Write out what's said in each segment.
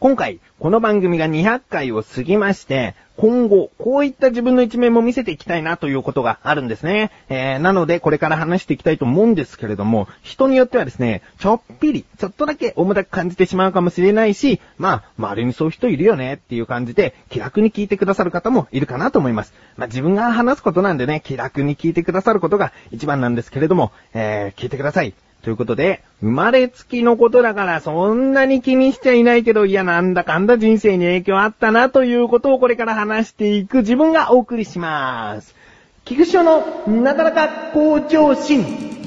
今回、この番組が200回を過ぎまして、今後、こういった自分の一面も見せていきたいなということがあるんですね。えー、なので、これから話していきたいと思うんですけれども、人によってはですね、ちょっぴり、ちょっとだけ重たく感じてしまうかもしれないし、まあ、周りにそういう人いるよねっていう感じで、気楽に聞いてくださる方もいるかなと思います。まあ、自分が話すことなんでね、気楽に聞いてくださることが一番なんですけれども、えー、聞いてください。ということで、生まれつきのことだからそんなに気にしちゃいないけど、いやなんだかんだ人生に影響あったなということをこれから話していく自分がお送りします。菊池のなかなか向上心。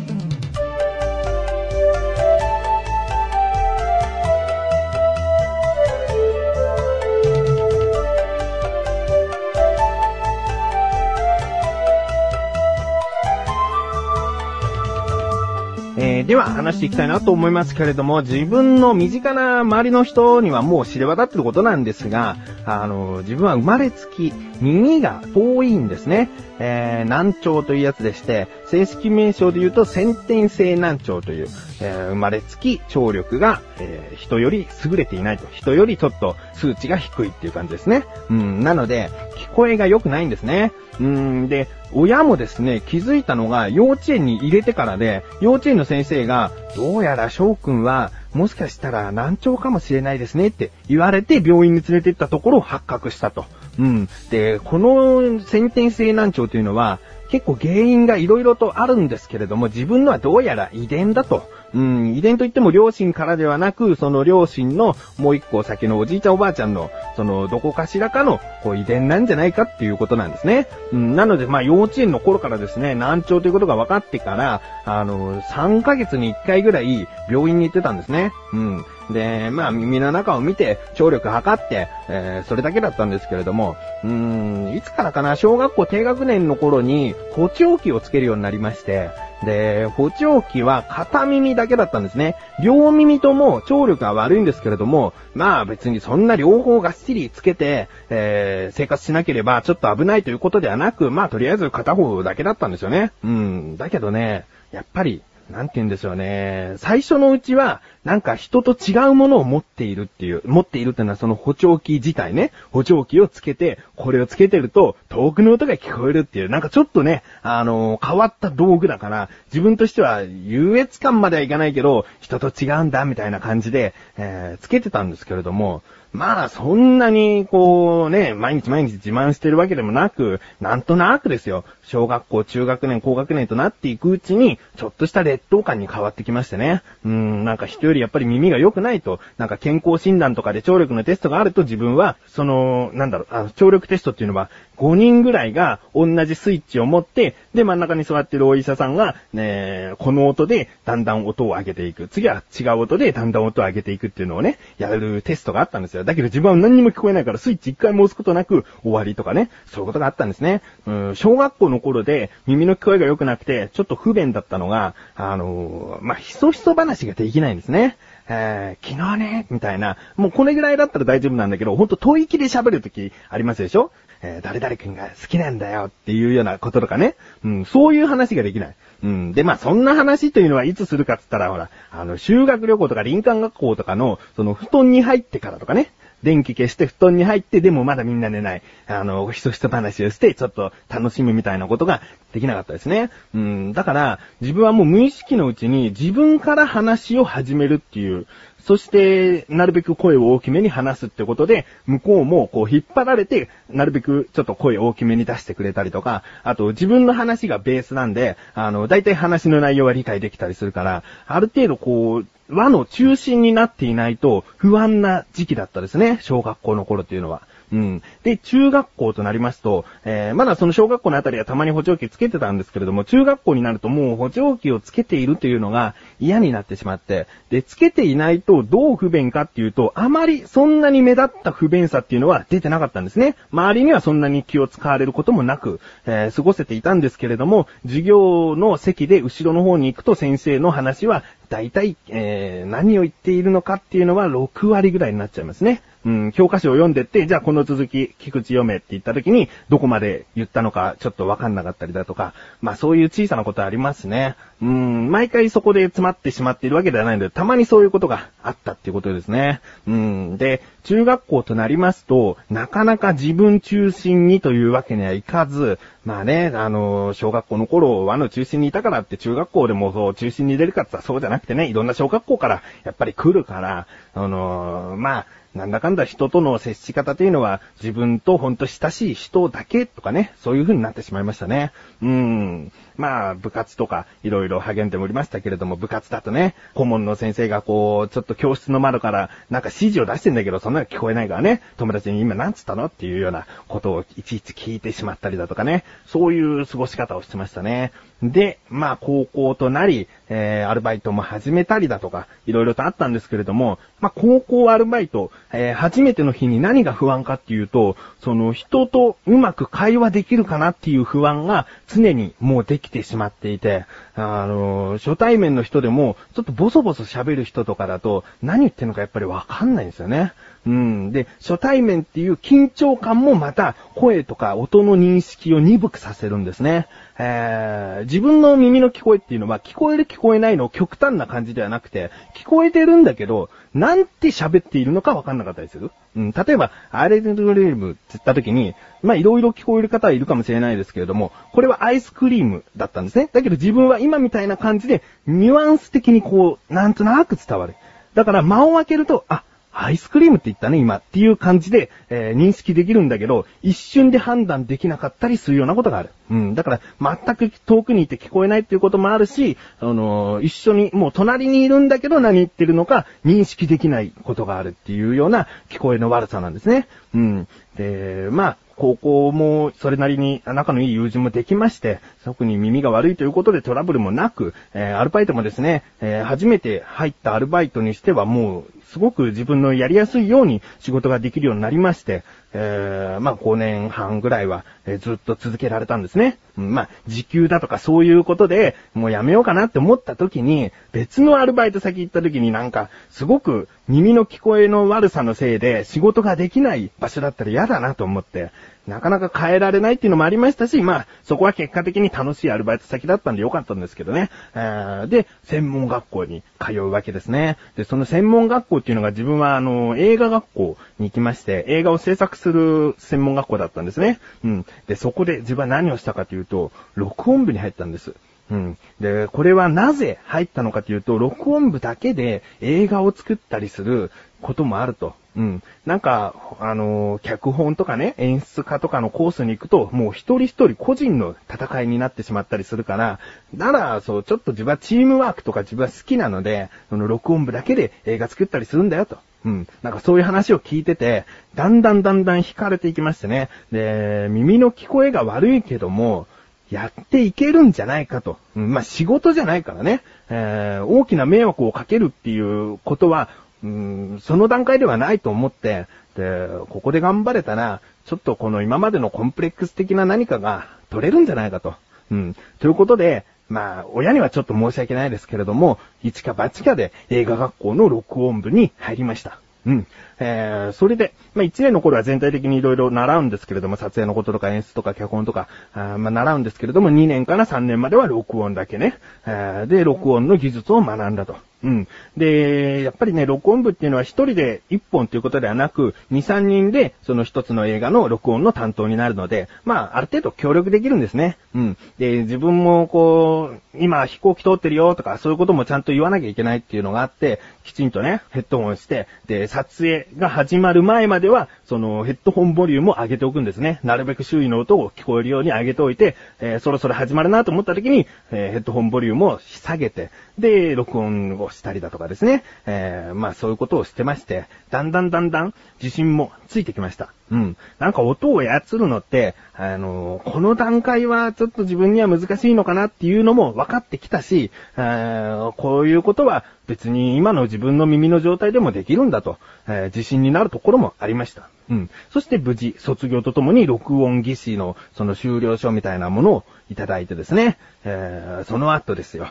では話していきたいなと思いますけれども、自分の身近な周りの人にはもう知れ渡ってることなんですが、あの、自分は生まれつき耳が遠いんですね。えー、難聴というやつでして、正式名称で言うと先天性難聴という、えー、生まれつき聴力が、えー、人より優れていないと。人よりちょっと数値が低いっていう感じですね。うん、なので、聞こえが良くないんですね。うん、で、親もですね、気づいたのが幼稚園に入れてからで、幼稚園の先生が、どうやら翔くんは、もしかしたら難聴かもしれないですねって言われて病院に連れて行ったところを発覚したと。うん。で、この先天性難聴というのは、結構原因が色々とあるんですけれども、自分のはどうやら遺伝だと。うん、遺伝といっても両親からではなく、その両親のもう一個先のおじいちゃんおばあちゃんの、そのどこかしらかのこう遺伝なんじゃないかっていうことなんですね。うん、なので、まあ幼稚園の頃からですね、難聴ということが分かってから、あの、3ヶ月に1回ぐらい病院に行ってたんですね。うん。で、まあ耳の中を見て、聴力測って、えー、それだけだったんですけれども、うーん、いつからかな、小学校低学年の頃に補聴器をつけるようになりまして、で、補聴器は片耳だけだったんですね。両耳とも聴力が悪いんですけれども、まあ別にそんな両方がっしりつけて、えー、生活しなければちょっと危ないということではなく、まあとりあえず片方だけだったんですよね。うん。だけどね、やっぱりなんて言うんでしょうね。最初のうちは、なんか人と違うものを持っているっていう、持っているっていうのはその補聴器自体ね、補聴器をつけて、これをつけてると遠くの音が聞こえるっていう、なんかちょっとね、あのー、変わった道具だから、自分としては優越感まではいかないけど、人と違うんだみたいな感じで、えー、つけてたんですけれども、まあ、そんなに、こうね、毎日毎日自慢してるわけでもなく、なんとなくですよ。小学校、中学年、高学年となっていくうちに、ちょっとした劣等感に変わってきましてね。うん、なんか人よりやっぱり耳が良くないと、なんか健康診断とかで聴力のテストがあると自分は、その、なんだろう、あの、聴力テストっていうのは、5人ぐらいが同じスイッチを持って、で、真ん中に座ってるお医者さんが、ね、この音でだんだん音を上げていく。次は違う音でだんだん音を上げていくっていうのをね、やるテストがあったんですよ。だけど自分は何にも聞こえないからスイッチ一回も押すことなく終わりとかね、そういうことがあったんですね。うん、小学校の頃で耳の聞こえが良くなくて、ちょっと不便だったのが、あのー、まあ、ひそひそ話ができないんですね。えー、昨日ね、みたいな、もうこれぐらいだったら大丈夫なんだけど、ほんと吐息で喋るときありますでしょえー、誰々君が好きなんだよっていうようなこととかね。うん、そういう話ができない。うん。で、まあ、そんな話というのはいつするかっつったら、ほら、あの、修学旅行とか林間学校とかの、その、布団に入ってからとかね。電気消して布団に入って、でもまだみんな寝ない。あの、ひそひそ話をして、ちょっと楽しむみたいなことができなかったですね。うん、だから、自分はもう無意識のうちに自分から話を始めるっていう、そして、なるべく声を大きめに話すってことで、向こうもこう引っ張られて、なるべくちょっと声を大きめに出してくれたりとか、あと自分の話がベースなんで、あの、大体話の内容は理解できたりするから、ある程度こう、輪の中心になっていないと不安な時期だったですね。小学校の頃っていうのは。うん。で、中学校となりますと、えー、まだその小学校のあたりはたまに補聴器つけてたんですけれども、中学校になるともう補聴器をつけているというのが嫌になってしまって、で、つけていないとどう不便かっていうと、あまりそんなに目立った不便さっていうのは出てなかったんですね。周りにはそんなに気を使われることもなく、えー、過ごせていたんですけれども、授業の席で後ろの方に行くと先生の話は大体、えー、何を言っているのかっていうのは6割ぐらいになっちゃいますね。うん、教科書を読んでって、じゃあこの続き、菊池読めって言った時に、どこまで言ったのかちょっとわかんなかったりだとか、まあそういう小さなことありますね。うん、毎回そこで詰まってしまっているわけではないので、たまにそういうことがあったっていうことですね。うん、で、中学校となりますと、なかなか自分中心にというわけにはいかず、まあね、あの、小学校の頃、和の中心にいたからって中学校でもそう中心に出るかってそうじゃなくてね、いろんな小学校からやっぱり来るから、あの、まあ、なんだかんだ人との接し方というのは自分とほんと親しい人だけとかね、そういう風になってしまいましたね。うーん。まあ、部活とかいろいろ励んでおりましたけれども、部活だとね、顧問の先生がこう、ちょっと教室の窓からなんか指示を出してんだけど、そんなの聞こえないからね、友達に今何つったのっていうようなことをいちいち聞いてしまったりだとかね、そういう過ごし方をしてましたね。で、まあ、高校となり、えー、アルバイトも始めたりだとか、いろいろとあったんですけれども、まあ、高校アルバイト、えー、初めての日に何が不安かっていうと、その人とうまく会話できるかなっていう不安が常にもうできてしまっていて、あのー、初対面の人でも、ちょっとボソボソ喋る人とかだと、何言ってんのかやっぱりわかんないんですよね。うん。で、初対面っていう緊張感もまた、声とか音の認識を鈍くさせるんですね。えー、自分の耳の聞こえっていうのは、聞こえる聞こえないの極端な感じではなくて、聞こえてるんだけど、なんて喋っているのかわかんなかったりする？うん、例えば、アレルレームって言った時に、まあ、いろいろ聞こえる方はいるかもしれないですけれども、これはアイスクリームだったんですね。だけど自分は今みたいな感じで、ニュアンス的にこう、なんとなく伝わる。だから間を空けると、あ、アイスクリームって言ったね、今っていう感じで、えー、認識できるんだけど、一瞬で判断できなかったりするようなことがある。うん。だから、全く遠くにいて聞こえないっていうこともあるし、あのー、一緒に、もう隣にいるんだけど何言ってるのか認識できないことがあるっていうような聞こえの悪さなんですね。うん。で、まあ、高校もそれなりに仲のいい友人もできまして、特に耳が悪いということでトラブルもなく、えー、アルバイトもですね、えー、初めて入ったアルバイトにしてはもう、すごく自分のやりやすいように仕事ができるようになりまして、えー、まあ5年半ぐらいは、え、ずっと続けられたんですね。うん、まあ時給だとかそういうことで、もうやめようかなって思った時に、別のアルバイト先行った時になんか、すごく耳の聞こえの悪さのせいで仕事ができない場所だったら嫌だなと思って、なかなか変えられないっていうのもありましたし、まあ、そこは結果的に楽しいアルバイト先だったんでよかったんですけどね。えー、で、専門学校に通うわけですね。で、その専門学校っていうのが自分はあの、映画学校に行きまして、映画を制作する専門学校だったんですね。うん。で、そこで自分は何をしたかというと、録音部に入ったんです。うん。で、これはなぜ入ったのかというと、録音部だけで映画を作ったりすることもあると。うん。なんか、あのー、脚本とかね、演出家とかのコースに行くと、もう一人一人個人の戦いになってしまったりするから、なら、そう、ちょっと自分はチームワークとか自分は好きなので、その録音部だけで映画作ったりするんだよと。うん。なんかそういう話を聞いてて、だんだんだんだん惹かれていきましてね。で、耳の聞こえが悪いけども、やっていけるんじゃないかと。うん、まあ、仕事じゃないからね。えー、大きな迷惑をかけるっていうことは、うん、その段階ではないと思って、で、ここで頑張れたら、ちょっとこの今までのコンプレックス的な何かが取れるんじゃないかと。うん。ということで、まあ、親にはちょっと申し訳ないですけれども、一か八かで映画学校の録音部に入りました。うん。えー、それで、まあ、1年の頃は全体的にいろいろ習うんですけれども、撮影のこととか演出とか脚本とか、あまあ、習うんですけれども、2年から3年までは録音だけね。えー、で、録音の技術を学んだと。うん。で、やっぱりね、録音部っていうのは一人で一本ということではなく、二、三人でその一つの映画の録音の担当になるので、まあ、ある程度協力できるんですね。うん。で、自分もこう、今飛行機通ってるよとか、そういうこともちゃんと言わなきゃいけないっていうのがあって、きちんとね、ヘッドホンして、で、撮影が始まる前までは、そのヘッドホンボリュームを上げておくんですね。なるべく周囲の音を聞こえるように上げておいて、えー、そろそろ始まるなと思った時に、えー、ヘッドホンボリュームを下げて、で、録音をしたりだとかですね。えー、まあそういうことをしてまして、だんだんだんだん自信もついてきました。うん。なんか音を操るのって、あのー、この段階はちょっと自分には難しいのかなっていうのも分かってきたし、こういうことは別に今の自分の耳の状態でもできるんだと、えー、自信になるところもありました。うん。そして無事、卒業とともに録音技師のその終了書みたいなものをいただいてですね、えー、その後ですよ。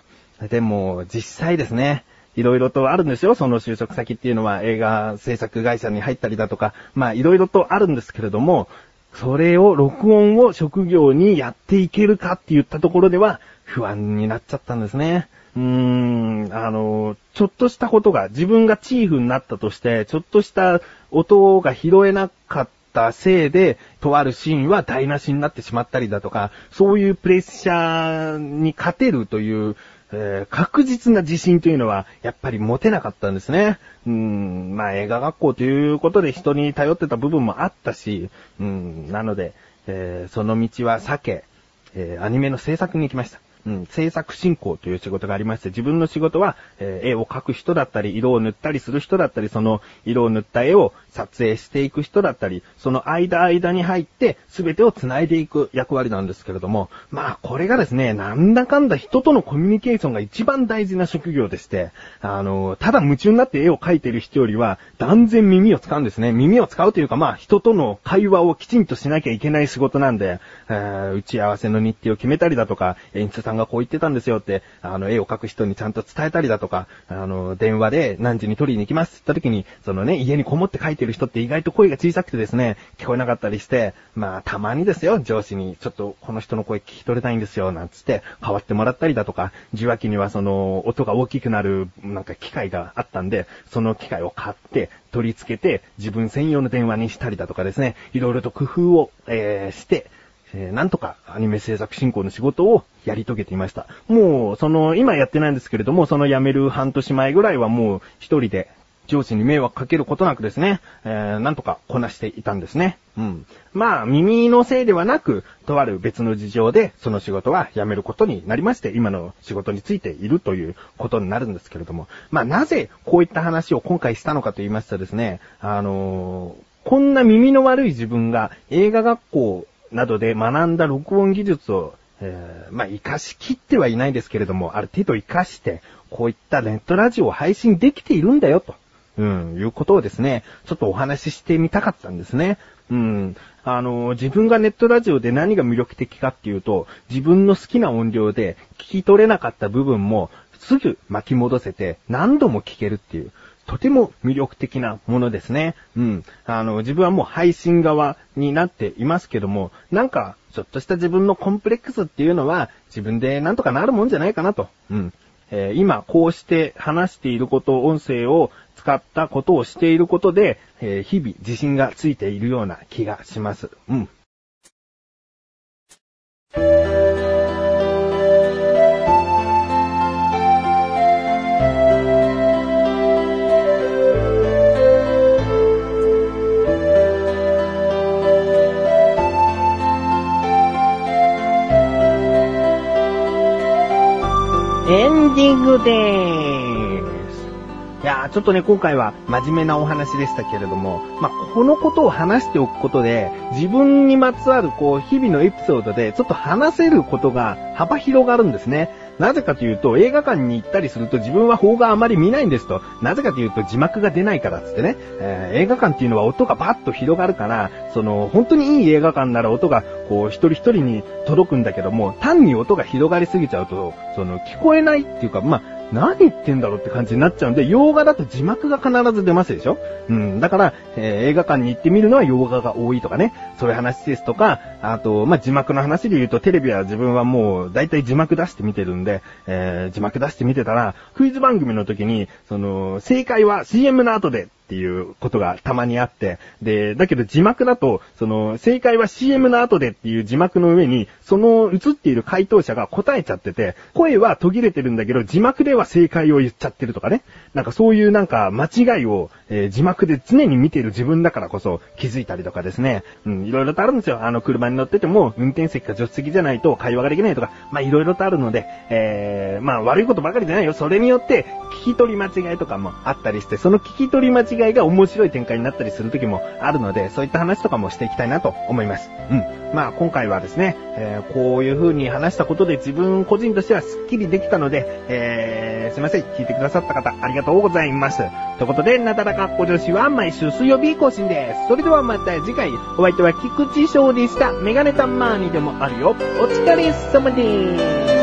でも、実際ですね、いろいろとあるんですよ。その就職先っていうのは映画制作会社に入ったりだとか、まあいろいろとあるんですけれども、それを録音を職業にやっていけるかって言ったところでは不安になっちゃったんですね。うーん、あの、ちょっとしたことが自分がチーフになったとして、ちょっとした音が拾えなかったせいで、とあるシーンは台無しになってしまったりだとか、そういうプレッシャーに勝てるという、えー、確実な自信というのは、やっぱり持てなかったんですね。うん、まあ映画学校ということで人に頼ってた部分もあったし、うん、なので、えー、その道は避け、えー、アニメの制作に行きました。うん、制作進行という仕事がありまして、自分の仕事は、えー、絵を描く人だったり、色を塗ったりする人だったり、その色を塗った絵を撮影していく人だったり、その間間に入って、すべてを繋いでいく役割なんですけれども、まあ、これがですね、なんだかんだ人とのコミュニケーションが一番大事な職業でして、あの、ただ夢中になって絵を描いてる人よりは、断然耳を使うんですね。耳を使うというか、まあ、人との会話をきちんとしなきゃいけない仕事なんで、えー、打ち合わせの日程を決めたりだとか、演出さんがこう言ってたんですよって、あの、絵を描く人にちゃんと伝えたりだとか、あの、電話で何時に取りに行きます？って言った時に、そのね、家にこもって描いてる人って意外と声が小さくてですね、聞こえなかったりして、まあ、たまにですよ、上司に、ちょっとこの人の声聞き取れないんですよ、なんつって、変わってもらったりだとか、受話器にはその、音が大きくなる、なんか機械があったんで、その機械を買って、取り付けて、自分専用の電話にしたりだとかですね、いろいろと工夫を、えー、して、えー、なんとかアニメ制作進行の仕事をやり遂げていました。もう、その、今やってないんですけれども、その辞める半年前ぐらいはもう一人で上司に迷惑かけることなくですね、えー、なんとかこなしていたんですね。うん。まあ、耳のせいではなく、とある別の事情で、その仕事は辞めることになりまして、今の仕事についているということになるんですけれども、まあ、なぜこういった話を今回したのかと言いますとですね、あのー、こんな耳の悪い自分が映画学校などで学んだ録音技術を、えー、まあ、活かしきってはいないですけれども、ある程度活かして、こういったネットラジオを配信できているんだよ、と。うん、いうことをですね、ちょっとお話ししてみたかったんですね。うん。あの、自分がネットラジオで何が魅力的かっていうと、自分の好きな音量で聞き取れなかった部分もすぐ巻き戻せて何度も聞けるっていう。とても魅力的なものですね。うん。あの、自分はもう配信側になっていますけども、なんか、ちょっとした自分のコンプレックスっていうのは、自分でなんとかなるもんじゃないかなと。うん。えー、今、こうして話していること、音声を使ったことをしていることで、えー、日々自信がついているような気がします。うん。エンディングでーす。いやー、ちょっとね、今回は真面目なお話でしたけれども、まあ、このことを話しておくことで、自分にまつわる、こう、日々のエピソードで、ちょっと話せることが幅広がるんですね。なぜかというと、映画館に行ったりすると自分は邦画あまり見ないんですと。なぜかというと字幕が出ないからっつってね。えー、映画館っていうのは音がバッと広がるから、その、本当にいい映画館なら音が、こう、一人一人に届くんだけども、単に音が広がりすぎちゃうと、その、聞こえないっていうか、まあ、何言ってんだろうって感じになっちゃうんで、洋画だと字幕が必ず出ますでしょ？うん。だから、えー、映画館に行ってみるのは洋画が多いとかね。そういう話ですとか、あと、まあ、字幕の話で言うと、テレビは自分はもう、だいたい字幕出して見てるんで、えー、字幕出して見てたら、クイズ番組の時に、その、正解は CM の後でっていうことがたまにあって、で、だけど字幕だと、その、正解は CM の後でっていう字幕の上に、その映っている回答者が答えちゃってて、声は途切れてるんだけど、字幕では正解を言っちゃってるとかね。なんかそういうなんか間違いを、えー、字幕で常に見てる自分だからこそ気づいたりとかですね。うん、いろいろとあるんですよ。あの、車に乗ってても、運転席か助手席じゃないと会話ができないとか、まあいろいろとあるので、えー、まあ悪いことばかりじゃないよ。それによって、聞き取り間違いとかもあったりして、その聞き取り間違いが面白い展開になったりする時もあるので、そういった話とかもしていきたいなと思います。うん。まあ今回はですね、えー、こういう風に話したことで自分個人としてはスッキリできたので、えー、すいません。聞いてくださった方、ありがとうございます。ということで、なだらかっこ女子は毎週水曜日更新です。それではまた次回、お相手は菊池翔でした。メガネたまーにでもあるよ。お疲れ様です。